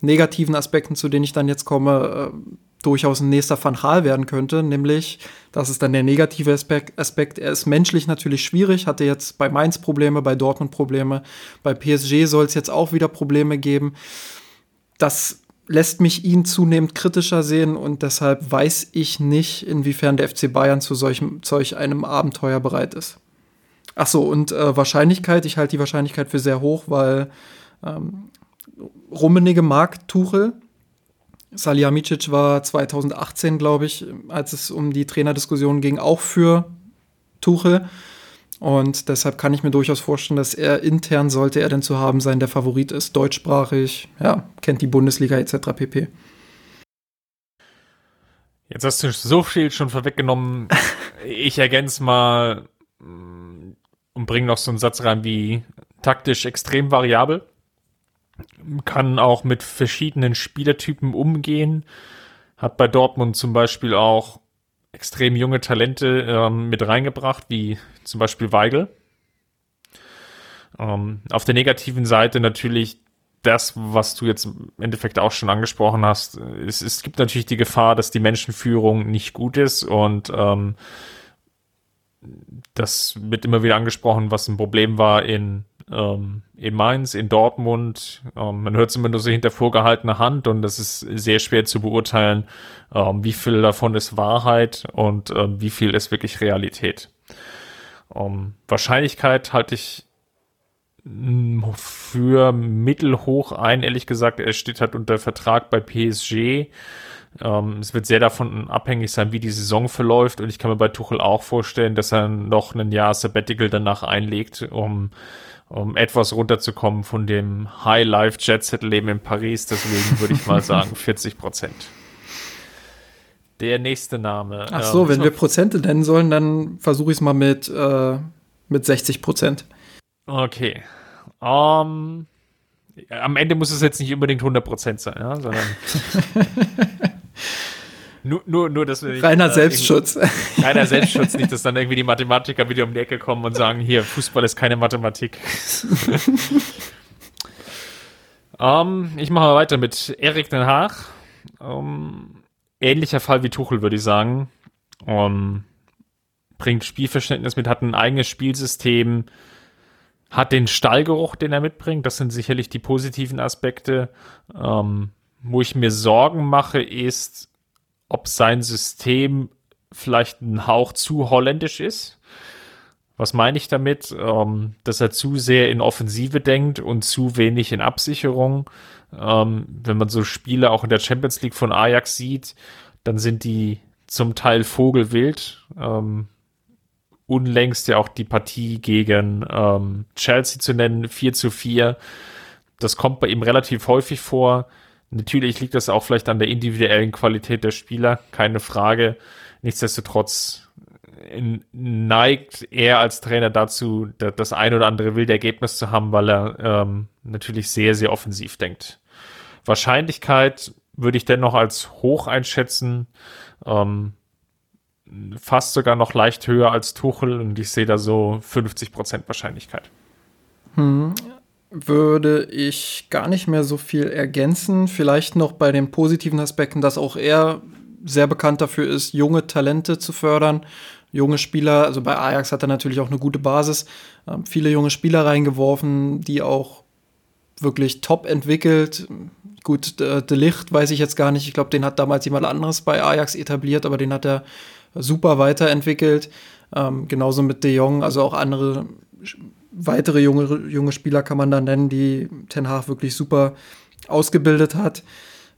negativen Aspekten, zu denen ich dann jetzt komme, äh, durchaus ein nächster Van Gaal werden könnte, nämlich, das ist dann der negative Aspekt, Aspekt, er ist menschlich natürlich schwierig, hatte jetzt bei Mainz Probleme, bei Dortmund Probleme, bei PSG soll es jetzt auch wieder Probleme geben. Das lässt mich ihn zunehmend kritischer sehen und deshalb weiß ich nicht, inwiefern der FC Bayern zu solchem, solch einem Abenteuer bereit ist. Ach so, und äh, Wahrscheinlichkeit, ich halte die Wahrscheinlichkeit für sehr hoch, weil ähm, Rummenige mag Tuchel, Salihamidzic war 2018, glaube ich, als es um die Trainerdiskussion ging, auch für Tuchel. Und deshalb kann ich mir durchaus vorstellen, dass er intern, sollte er denn zu haben sein, der Favorit ist, deutschsprachig, ja, kennt die Bundesliga etc. pp. Jetzt hast du so viel schon vorweggenommen. ich ergänze mal mm, und bringe noch so einen Satz rein wie taktisch extrem variabel kann auch mit verschiedenen Spielertypen umgehen. Hat bei Dortmund zum Beispiel auch extrem junge Talente ähm, mit reingebracht, wie zum Beispiel Weigel. Ähm, auf der negativen Seite natürlich das, was du jetzt im Endeffekt auch schon angesprochen hast. Es, es gibt natürlich die Gefahr, dass die Menschenführung nicht gut ist und ähm, das wird immer wieder angesprochen, was ein Problem war in ähm, in Mainz, in Dortmund. Ähm, man hört es immer nur so hinter vorgehaltener Hand und das ist sehr schwer zu beurteilen, ähm, wie viel davon ist Wahrheit und ähm, wie viel ist wirklich Realität. Ähm, Wahrscheinlichkeit halte ich mm, für mittelhoch ein, ehrlich gesagt. Er steht halt unter Vertrag bei PSG. Ähm, es wird sehr davon abhängig sein, wie die Saison verläuft. Und ich kann mir bei Tuchel auch vorstellen, dass er noch ein Jahr Sabbatical danach einlegt, um um etwas runterzukommen von dem High-Life-Jet-Set-Leben in Paris. Deswegen würde ich mal sagen 40 Prozent. Der nächste Name. Ach so, ähm, wenn wir Prozente nennen sollen, dann versuche ich es mal mit, äh, mit 60 Prozent. Okay. Um, ähm, am Ende muss es jetzt nicht unbedingt 100 Prozent sein, ja, sondern Nur, nur, nur, dass wir nicht, Reiner äh, Selbstschutz. Reiner Selbstschutz, nicht, dass dann irgendwie die Mathematiker wieder um die Ecke kommen und sagen, hier, Fußball ist keine Mathematik. um, ähm, ich mache mal weiter mit Erik Den Haag. Um, ähnlicher Fall wie Tuchel, würde ich sagen. Um, bringt Spielverständnis mit, hat ein eigenes Spielsystem, hat den Stallgeruch, den er mitbringt. Das sind sicherlich die positiven Aspekte. Ähm, wo ich mir Sorgen mache, ist, ob sein System vielleicht ein Hauch zu holländisch ist. Was meine ich damit? Ähm, dass er zu sehr in Offensive denkt und zu wenig in Absicherung. Ähm, wenn man so Spiele auch in der Champions League von Ajax sieht, dann sind die zum Teil vogelwild. Ähm, unlängst ja auch die Partie gegen ähm, Chelsea zu nennen, 4 zu 4. Das kommt bei ihm relativ häufig vor. Natürlich liegt das auch vielleicht an der individuellen Qualität der Spieler, keine Frage. Nichtsdestotrotz neigt er als Trainer dazu, das ein oder andere wilde Ergebnis zu haben, weil er ähm, natürlich sehr, sehr offensiv denkt. Wahrscheinlichkeit würde ich dennoch als hoch einschätzen, ähm, fast sogar noch leicht höher als Tuchel und ich sehe da so 50% Wahrscheinlichkeit. Hm, würde ich gar nicht mehr so viel ergänzen. Vielleicht noch bei den positiven Aspekten, dass auch er sehr bekannt dafür ist, junge Talente zu fördern. Junge Spieler, also bei Ajax hat er natürlich auch eine gute Basis, äh, viele junge Spieler reingeworfen, die auch wirklich top entwickelt. Gut, De Licht weiß ich jetzt gar nicht. Ich glaube, den hat damals jemand anderes bei Ajax etabliert, aber den hat er super weiterentwickelt. Ähm, genauso mit De Jong, also auch andere weitere junge, junge Spieler kann man da nennen, die Ten Hag wirklich super ausgebildet hat.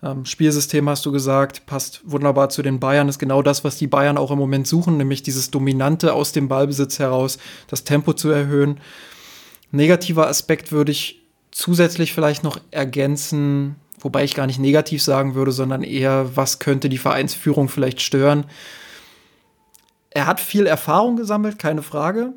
Ähm, Spielsystem hast du gesagt, passt wunderbar zu den Bayern, ist genau das, was die Bayern auch im Moment suchen, nämlich dieses Dominante aus dem Ballbesitz heraus, das Tempo zu erhöhen. Negativer Aspekt würde ich zusätzlich vielleicht noch ergänzen, wobei ich gar nicht negativ sagen würde, sondern eher, was könnte die Vereinsführung vielleicht stören. Er hat viel Erfahrung gesammelt, keine Frage.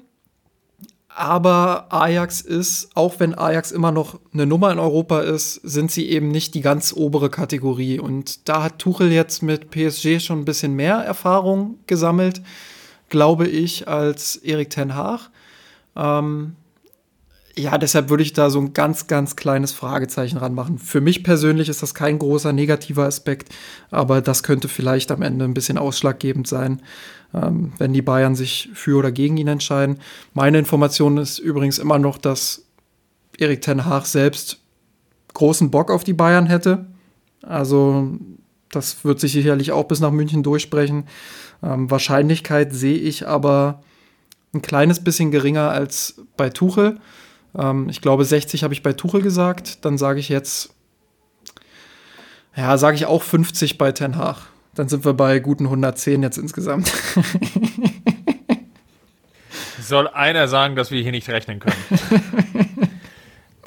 Aber Ajax ist, auch wenn Ajax immer noch eine Nummer in Europa ist, sind sie eben nicht die ganz obere Kategorie. Und da hat Tuchel jetzt mit PSG schon ein bisschen mehr Erfahrung gesammelt, glaube ich, als Erik Ten Haag. Ähm, ja, deshalb würde ich da so ein ganz, ganz kleines Fragezeichen ranmachen. Für mich persönlich ist das kein großer negativer Aspekt, aber das könnte vielleicht am Ende ein bisschen ausschlaggebend sein, ähm, wenn die Bayern sich für oder gegen ihn entscheiden. Meine Information ist übrigens immer noch, dass Erik Ten Haag selbst großen Bock auf die Bayern hätte. Also das wird sich sicherlich auch bis nach München durchsprechen. Ähm, Wahrscheinlichkeit sehe ich aber ein kleines bisschen geringer als bei Tuchel. Ähm, ich glaube, 60 habe ich bei Tuchel gesagt. Dann sage ich jetzt, ja, sage ich auch 50 bei Ten Hag. Dann sind wir bei guten 110 jetzt insgesamt. Soll einer sagen, dass wir hier nicht rechnen können?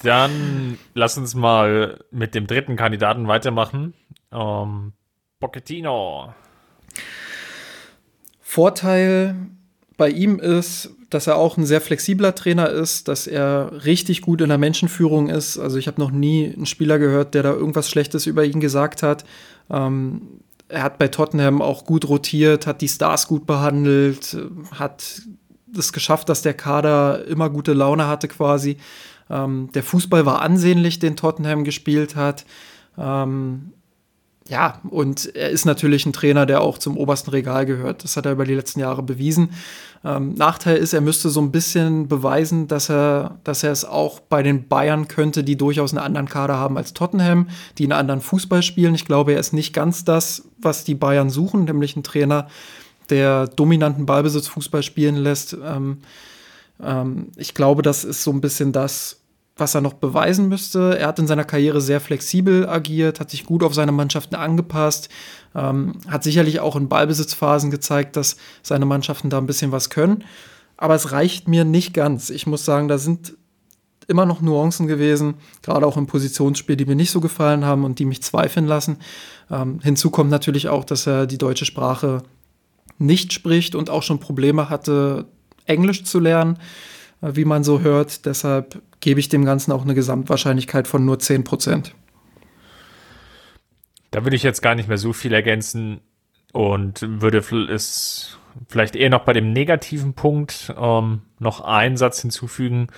Dann lass uns mal mit dem dritten Kandidaten weitermachen. Um, Pochettino. Vorteil bei ihm ist, dass er auch ein sehr flexibler Trainer ist, dass er richtig gut in der Menschenführung ist. Also ich habe noch nie einen Spieler gehört, der da irgendwas Schlechtes über ihn gesagt hat. Ähm, er hat bei Tottenham auch gut rotiert, hat die Stars gut behandelt, hat es geschafft, dass der Kader immer gute Laune hatte quasi. Ähm, der Fußball war ansehnlich, den Tottenham gespielt hat. Ähm, ja, und er ist natürlich ein Trainer, der auch zum obersten Regal gehört. Das hat er über die letzten Jahre bewiesen. Ähm, Nachteil ist, er müsste so ein bisschen beweisen, dass er, dass er es auch bei den Bayern könnte, die durchaus einen anderen Kader haben als Tottenham, die einen anderen Fußball spielen. Ich glaube, er ist nicht ganz das, was die Bayern suchen, nämlich ein Trainer, der dominanten Ballbesitzfußball spielen lässt. Ähm, ähm, ich glaube, das ist so ein bisschen das, was er noch beweisen müsste. Er hat in seiner Karriere sehr flexibel agiert, hat sich gut auf seine Mannschaften angepasst, ähm, hat sicherlich auch in Ballbesitzphasen gezeigt, dass seine Mannschaften da ein bisschen was können. Aber es reicht mir nicht ganz. Ich muss sagen, da sind immer noch Nuancen gewesen, gerade auch im Positionsspiel, die mir nicht so gefallen haben und die mich zweifeln lassen. Ähm, hinzu kommt natürlich auch, dass er die deutsche Sprache nicht spricht und auch schon Probleme hatte, Englisch zu lernen, äh, wie man so hört. Deshalb gebe ich dem Ganzen auch eine Gesamtwahrscheinlichkeit von nur 10 Prozent. Da würde ich jetzt gar nicht mehr so viel ergänzen und würde es vielleicht eher noch bei dem negativen Punkt ähm, noch einen Satz hinzufügen.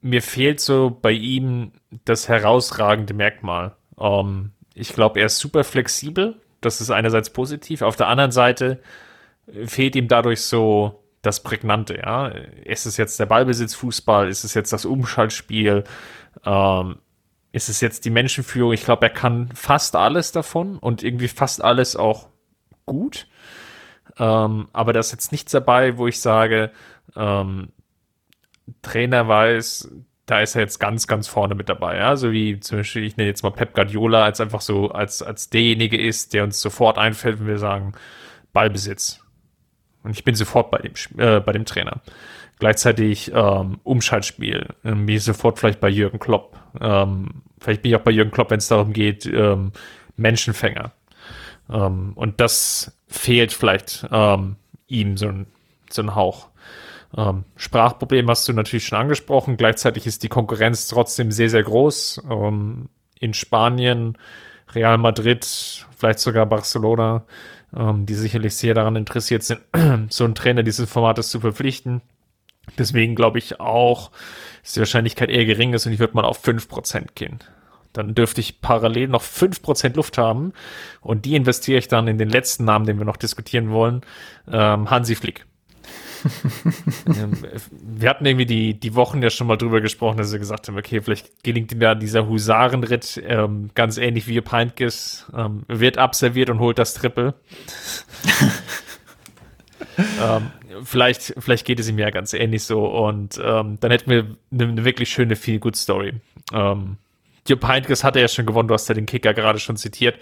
Mir fehlt so bei ihm das herausragende Merkmal. Ähm, ich glaube, er ist super flexibel. Das ist einerseits positiv. Auf der anderen Seite fehlt ihm dadurch so das Prägnante, ja. Ist es jetzt der Ballbesitzfußball? Ist es jetzt das Umschaltspiel? Ähm, ist es jetzt die Menschenführung? Ich glaube, er kann fast alles davon und irgendwie fast alles auch gut. Ähm, aber da ist jetzt nichts dabei, wo ich sage, ähm, Trainer weiß, da ist er jetzt ganz, ganz vorne mit dabei. Ja? So wie zum Beispiel, ich nenne jetzt mal Pep Guardiola als einfach so, als, als derjenige ist, der uns sofort einfällt, wenn wir sagen, Ballbesitz. Und ich bin sofort bei dem, äh, bei dem Trainer. Gleichzeitig ähm, Umschaltspiel, ähm, wie sofort vielleicht bei Jürgen Klopp. Ähm, vielleicht bin ich auch bei Jürgen Klopp, wenn es darum geht, ähm, Menschenfänger. Ähm, und das fehlt vielleicht ähm, ihm so ein, so ein Hauch. Ähm, Sprachproblem hast du natürlich schon angesprochen. Gleichzeitig ist die Konkurrenz trotzdem sehr, sehr groß. Ähm, in Spanien, Real Madrid, vielleicht sogar Barcelona, ähm, die sicherlich sehr daran interessiert sind, so einen Trainer dieses Formates zu verpflichten. Deswegen glaube ich auch, dass die Wahrscheinlichkeit eher gering ist und ich würde mal auf 5% gehen. Dann dürfte ich parallel noch 5% Luft haben und die investiere ich dann in den letzten Namen, den wir noch diskutieren wollen, ähm, Hansi Flick. Ähm, wir hatten irgendwie die, die Wochen ja schon mal drüber gesprochen, dass wir gesagt haben, okay, vielleicht gelingt ihm ja dieser Husarenritt ähm, ganz ähnlich wie Peintges, ähm, wird abserviert und holt das Triple. ähm, vielleicht, vielleicht geht es ihm ja ganz ähnlich so und ähm, dann hätten wir eine, eine wirklich schöne Feel-Good-Story. Ähm, Jupp Heynckes hatte ja schon gewonnen, du hast ja den Kicker gerade schon zitiert.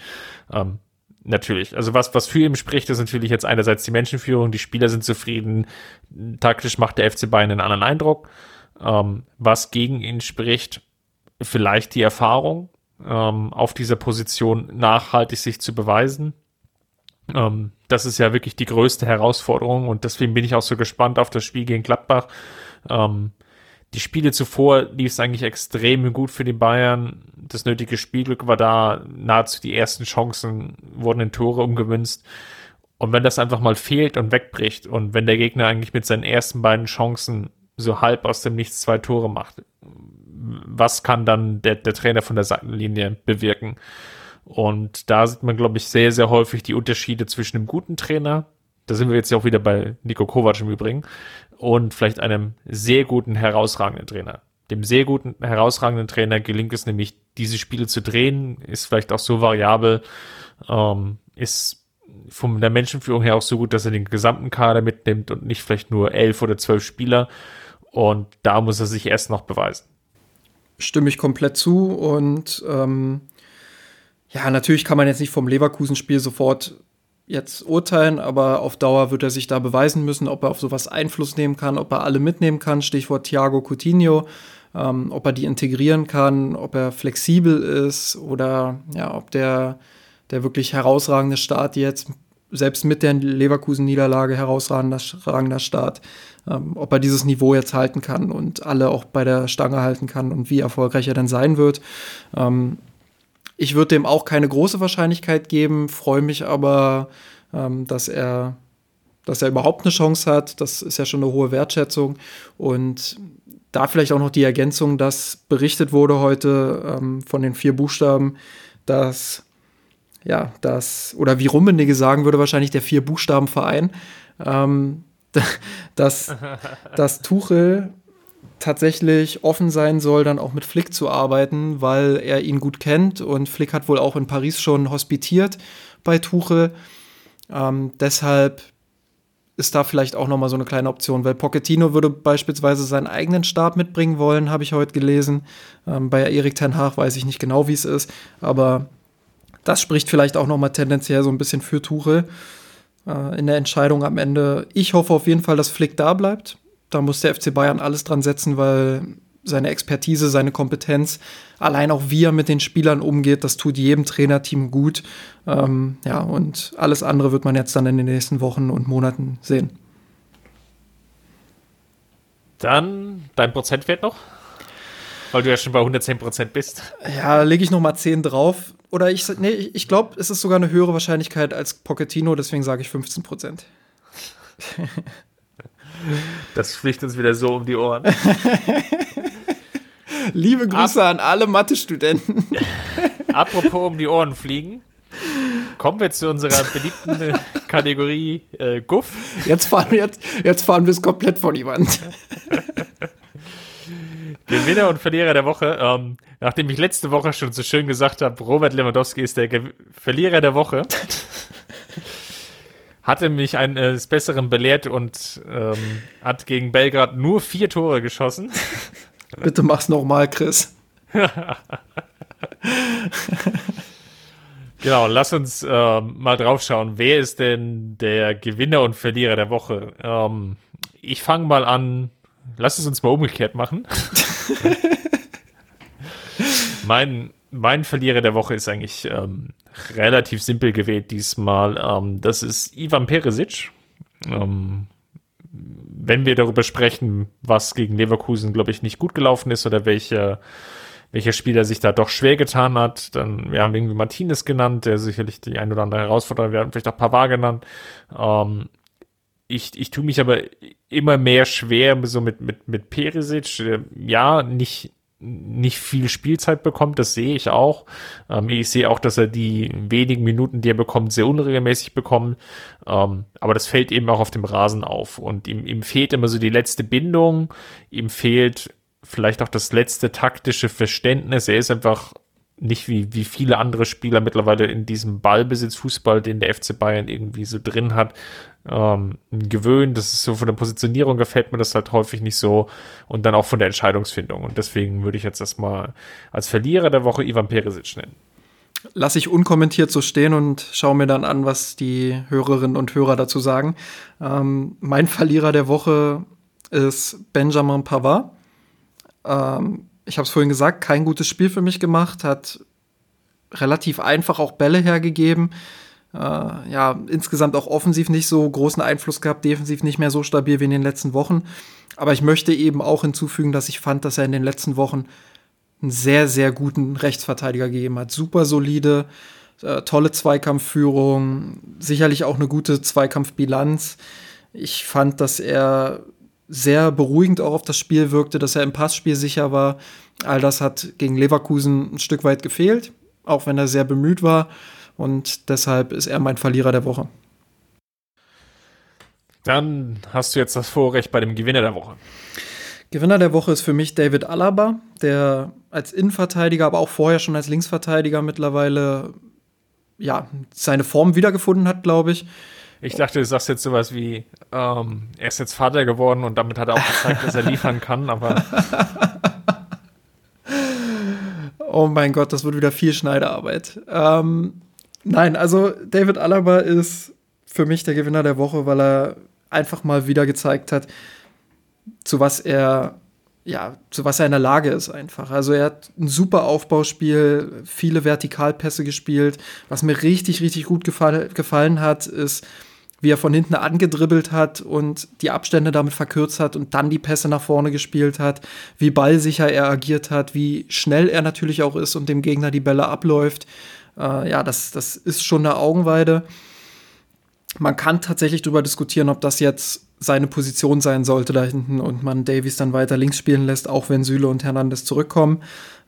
Ähm, natürlich. Also was, was für ihn spricht, ist natürlich jetzt einerseits die Menschenführung, die Spieler sind zufrieden, taktisch macht der FC Bayern einen anderen Eindruck. Ähm, was gegen ihn spricht, vielleicht die Erfahrung, ähm, auf dieser Position nachhaltig sich zu beweisen. Ähm, das ist ja wirklich die größte Herausforderung und deswegen bin ich auch so gespannt auf das Spiel gegen Gladbach. Ähm, die Spiele zuvor lief es eigentlich extrem gut für die Bayern. Das nötige Spielglück war da. Nahezu die ersten Chancen wurden in Tore umgemünzt. Und wenn das einfach mal fehlt und wegbricht und wenn der Gegner eigentlich mit seinen ersten beiden Chancen so halb aus dem Nichts zwei Tore macht, was kann dann der, der Trainer von der Seitenlinie bewirken? Und da sieht man, glaube ich, sehr, sehr häufig die Unterschiede zwischen einem guten Trainer, da sind wir jetzt ja auch wieder bei Nico Kovac im Übrigen, und vielleicht einem sehr guten, herausragenden Trainer. Dem sehr guten, herausragenden Trainer gelingt es nämlich, diese Spiele zu drehen, ist vielleicht auch so variabel, ähm, ist von der Menschenführung her auch so gut, dass er den gesamten Kader mitnimmt und nicht vielleicht nur elf oder zwölf Spieler. Und da muss er sich erst noch beweisen. Stimme ich komplett zu und ähm, ja, natürlich kann man jetzt nicht vom Leverkusen-Spiel sofort jetzt urteilen, aber auf Dauer wird er sich da beweisen müssen, ob er auf sowas Einfluss nehmen kann, ob er alle mitnehmen kann, Stichwort Thiago Coutinho, ähm, ob er die integrieren kann, ob er flexibel ist oder ja, ob der, der wirklich herausragende Start jetzt, selbst mit der Leverkusen-Niederlage herausragender Start, ähm, ob er dieses Niveau jetzt halten kann und alle auch bei der Stange halten kann und wie erfolgreich er dann sein wird. Ähm, ich würde dem auch keine große Wahrscheinlichkeit geben, freue mich aber, ähm, dass er dass er überhaupt eine Chance hat. Das ist ja schon eine hohe Wertschätzung. Und da vielleicht auch noch die Ergänzung, dass berichtet wurde heute ähm, von den vier Buchstaben, dass, ja, das, oder wie Rummenigge sagen würde, wahrscheinlich der vier Buchstaben Verein, ähm, dass, dass Tuchel tatsächlich offen sein soll, dann auch mit Flick zu arbeiten, weil er ihn gut kennt und Flick hat wohl auch in Paris schon hospitiert bei Tuchel. Ähm, deshalb ist da vielleicht auch noch mal so eine kleine Option, weil Pochettino würde beispielsweise seinen eigenen Stab mitbringen wollen, habe ich heute gelesen. Ähm, bei Erik Ten Hag weiß ich nicht genau, wie es ist, aber das spricht vielleicht auch noch mal tendenziell so ein bisschen für Tuchel äh, in der Entscheidung am Ende. Ich hoffe auf jeden Fall, dass Flick da bleibt da muss der FC Bayern alles dran setzen, weil seine Expertise, seine Kompetenz, allein auch wie er mit den Spielern umgeht, das tut jedem Trainerteam gut. Ähm, ja, und alles andere wird man jetzt dann in den nächsten Wochen und Monaten sehen. Dann dein Prozentwert noch? Weil du ja schon bei 110 Prozent bist. Ja, lege ich noch mal 10 drauf. Oder ich, nee, ich glaube, es ist sogar eine höhere Wahrscheinlichkeit als Pochettino, deswegen sage ich 15 Prozent. Das fliegt uns wieder so um die Ohren. Liebe Grüße Ab an alle Mathe-Studenten. Apropos um die Ohren fliegen, kommen wir zu unserer beliebten Kategorie äh, Guff. Jetzt fahren wir jetzt, jetzt fahren wir es komplett vor die Wand. Gewinner und Verlierer der Woche. Ähm, nachdem ich letzte Woche schon so schön gesagt habe, Robert Lewandowski ist der Ge Verlierer der Woche, hatte mich eines Besseren belehrt und ähm, hat gegen Belgrad nur vier Tore geschossen. Bitte mach's nochmal, Chris. genau, lass uns äh, mal drauf schauen. Wer ist denn der Gewinner und Verlierer der Woche? Ähm, ich fange mal an. Lass es uns mal umgekehrt machen. mein, mein Verlierer der Woche ist eigentlich ähm, relativ simpel gewählt diesmal. Ähm, das ist Ivan Peresic. Ähm, wenn wir darüber sprechen, was gegen Leverkusen, glaube ich, nicht gut gelaufen ist oder welcher welcher Spieler sich da doch schwer getan hat, dann, wir haben irgendwie Martinez genannt, der sicherlich die ein oder andere Herausforderung, wir haben vielleicht auch Pavard genannt. Ähm, ich, ich tue mich aber immer mehr schwer so mit, mit, mit Perisic. Ja, nicht, nicht viel Spielzeit bekommt, das sehe ich auch. Ähm, ich sehe auch, dass er die wenigen Minuten, die er bekommt, sehr unregelmäßig bekommt. Ähm, aber das fällt eben auch auf dem Rasen auf. Und ihm, ihm fehlt immer so die letzte Bindung, ihm fehlt vielleicht auch das letzte taktische Verständnis. Er ist einfach nicht wie, wie viele andere Spieler mittlerweile in diesem Ballbesitzfußball, den der FC Bayern irgendwie so drin hat, ähm, gewöhnt. Das ist so von der Positionierung gefällt mir das halt häufig nicht so und dann auch von der Entscheidungsfindung. Und deswegen würde ich jetzt erstmal als Verlierer der Woche Ivan Peresic nennen. Lass ich unkommentiert so stehen und schaue mir dann an, was die Hörerinnen und Hörer dazu sagen. Ähm, mein Verlierer der Woche ist Benjamin Pavard. Ähm, ich habe es vorhin gesagt, kein gutes Spiel für mich gemacht, hat relativ einfach auch Bälle hergegeben. Äh, ja, insgesamt auch offensiv nicht so großen Einfluss gehabt, defensiv nicht mehr so stabil wie in den letzten Wochen. Aber ich möchte eben auch hinzufügen, dass ich fand, dass er in den letzten Wochen einen sehr, sehr guten Rechtsverteidiger gegeben hat. Super solide, äh, tolle Zweikampfführung, sicherlich auch eine gute Zweikampfbilanz. Ich fand, dass er sehr beruhigend auch auf das Spiel wirkte, dass er im Passspiel sicher war. All das hat gegen Leverkusen ein Stück weit gefehlt, auch wenn er sehr bemüht war. Und deshalb ist er mein Verlierer der Woche. Dann hast du jetzt das Vorrecht bei dem Gewinner der Woche. Gewinner der Woche ist für mich David Alaba, der als Innenverteidiger, aber auch vorher schon als Linksverteidiger mittlerweile ja, seine Form wiedergefunden hat, glaube ich. Ich dachte, du sagst jetzt sowas wie, ähm, er ist jetzt Vater geworden und damit hat er auch gezeigt, dass er liefern kann, aber. oh mein Gott, das wird wieder viel Schneiderarbeit. Ähm, nein, also David Alaba ist für mich der Gewinner der Woche, weil er einfach mal wieder gezeigt hat, zu was er ja, zu was er in der Lage ist einfach. Also er hat ein super Aufbauspiel, viele Vertikalpässe gespielt. Was mir richtig, richtig gut gefall gefallen hat, ist, wie er von hinten angedribbelt hat und die Abstände damit verkürzt hat und dann die Pässe nach vorne gespielt hat, wie ballsicher er agiert hat, wie schnell er natürlich auch ist und dem Gegner die Bälle abläuft. Äh, ja, das, das ist schon eine Augenweide. Man kann tatsächlich darüber diskutieren, ob das jetzt seine Position sein sollte da hinten und man Davies dann weiter links spielen lässt, auch wenn Süle und Hernandez zurückkommen.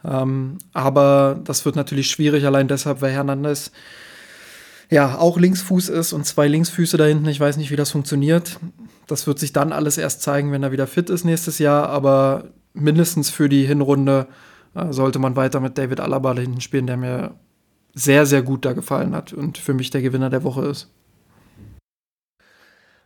Ähm, aber das wird natürlich schwierig, allein deshalb, weil Hernandez ja auch Linksfuß ist und zwei Linksfüße da hinten. Ich weiß nicht, wie das funktioniert. Das wird sich dann alles erst zeigen, wenn er wieder fit ist nächstes Jahr. Aber mindestens für die Hinrunde äh, sollte man weiter mit David Alaba da hinten spielen, der mir sehr, sehr gut da gefallen hat und für mich der Gewinner der Woche ist.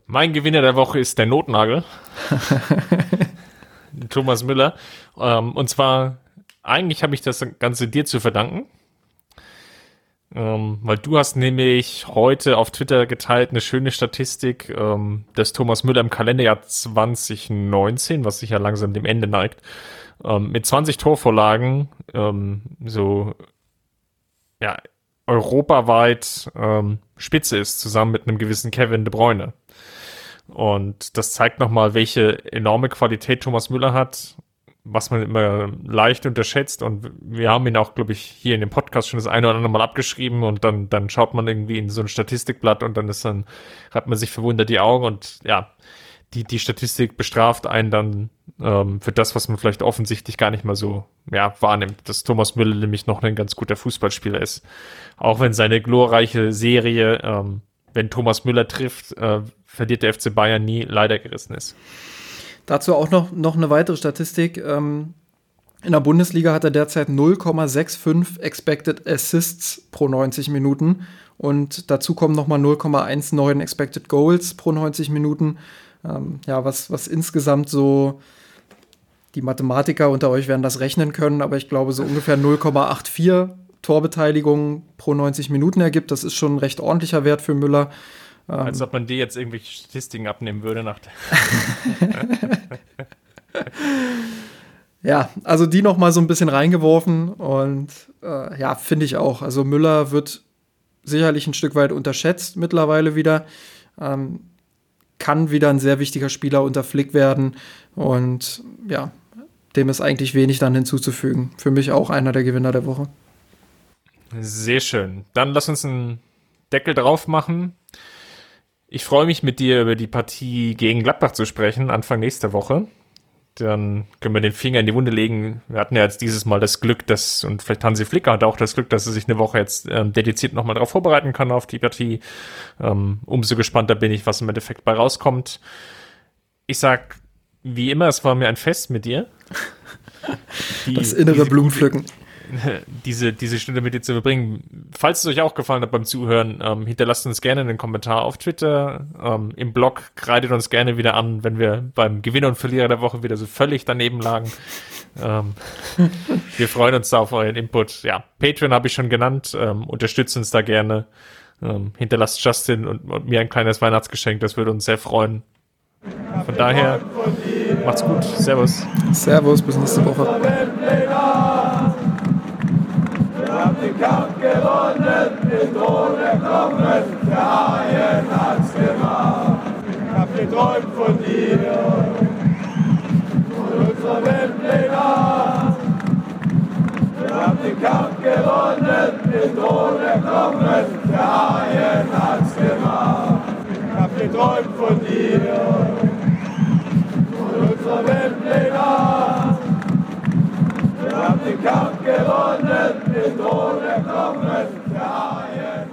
Mein Gewinner der Woche ist der Notnagel. Thomas Müller. Ähm, und zwar, eigentlich habe ich das Ganze dir zu verdanken. Ähm, weil du hast nämlich heute auf Twitter geteilt eine schöne Statistik ähm, des Thomas Müller im Kalenderjahr 2019, was sich ja langsam dem Ende neigt, mit 20 Torvorlagen so ja europaweit ähm, Spitze ist, zusammen mit einem gewissen Kevin de Bruyne. Und das zeigt nochmal, welche enorme Qualität Thomas Müller hat was man immer leicht unterschätzt. Und wir haben ihn auch, glaube ich, hier in dem Podcast schon das eine oder andere Mal abgeschrieben und dann, dann schaut man irgendwie in so ein Statistikblatt und dann ist dann, hat man sich verwundert die Augen und ja, die, die Statistik bestraft einen dann ähm, für das, was man vielleicht offensichtlich gar nicht mal so ja, wahrnimmt, dass Thomas Müller nämlich noch ein ganz guter Fußballspieler ist. Auch wenn seine glorreiche Serie ähm, wenn Thomas Müller trifft, äh, verliert der FC Bayern nie, leider gerissen ist. Dazu auch noch, noch eine weitere Statistik. Ähm, in der Bundesliga hat er derzeit 0,65 Expected Assists pro 90 Minuten und dazu kommen nochmal 0,19 Expected Goals pro 90 Minuten. Ähm, ja, was, was insgesamt so die Mathematiker unter euch werden das rechnen können, aber ich glaube, so ungefähr 0,84 Torbeteiligung pro 90 Minuten ergibt. Das ist schon ein recht ordentlicher Wert für Müller. Ähm, Als ob man dir jetzt irgendwelche Statistiken abnehmen würde nach Ja, also die noch mal so ein bisschen reingeworfen und äh, ja, finde ich auch. Also Müller wird sicherlich ein Stück weit unterschätzt mittlerweile wieder. Ähm, kann wieder ein sehr wichtiger Spieler unter Flick werden und ja, dem ist eigentlich wenig dann hinzuzufügen. Für mich auch einer der Gewinner der Woche. Sehr schön. Dann lass uns einen Deckel drauf machen. Ich freue mich mit dir über die Partie gegen Gladbach zu sprechen, Anfang nächster Woche. Dann können wir den Finger in die Wunde legen. Wir hatten ja jetzt dieses Mal das Glück, dass, und vielleicht Hansi Flicker hat auch das Glück, dass er sich eine Woche jetzt ähm, dediziert nochmal darauf vorbereiten kann auf die Partie. Ähm, umso gespannter bin ich, was im Endeffekt bei rauskommt. Ich sag, wie immer, es war mir ein Fest mit dir. Die, das innere Blumenpflücken. diese, diese Stunde mit dir zu verbringen. Falls es euch auch gefallen hat beim Zuhören, ähm, hinterlasst uns gerne einen Kommentar auf Twitter, ähm, im Blog, kreidet uns gerne wieder an, wenn wir beim Gewinner und Verlierer der Woche wieder so völlig daneben lagen. ähm, wir freuen uns da auf euren Input. Ja, Patreon habe ich schon genannt, ähm, unterstützt uns da gerne. Ähm, hinterlasst Justin und, und mir ein kleines Weihnachtsgeschenk, das würde uns sehr freuen. Von daher, macht's gut. Servus. Servus, bis nächste Woche gewonnen, mit ohne Kommen, der Haien hat's gemacht. Ich hab geträumt von dir, von unserer Welt Nacht. Wir haben den Kampf gewonnen, mit ohne Kommen, der Haien hat's gemacht. Ich hab geträumt von dir, von unserer Welt Nacht. Wir haben den Kampf gewonnen, die Tod erkommen, der Haie.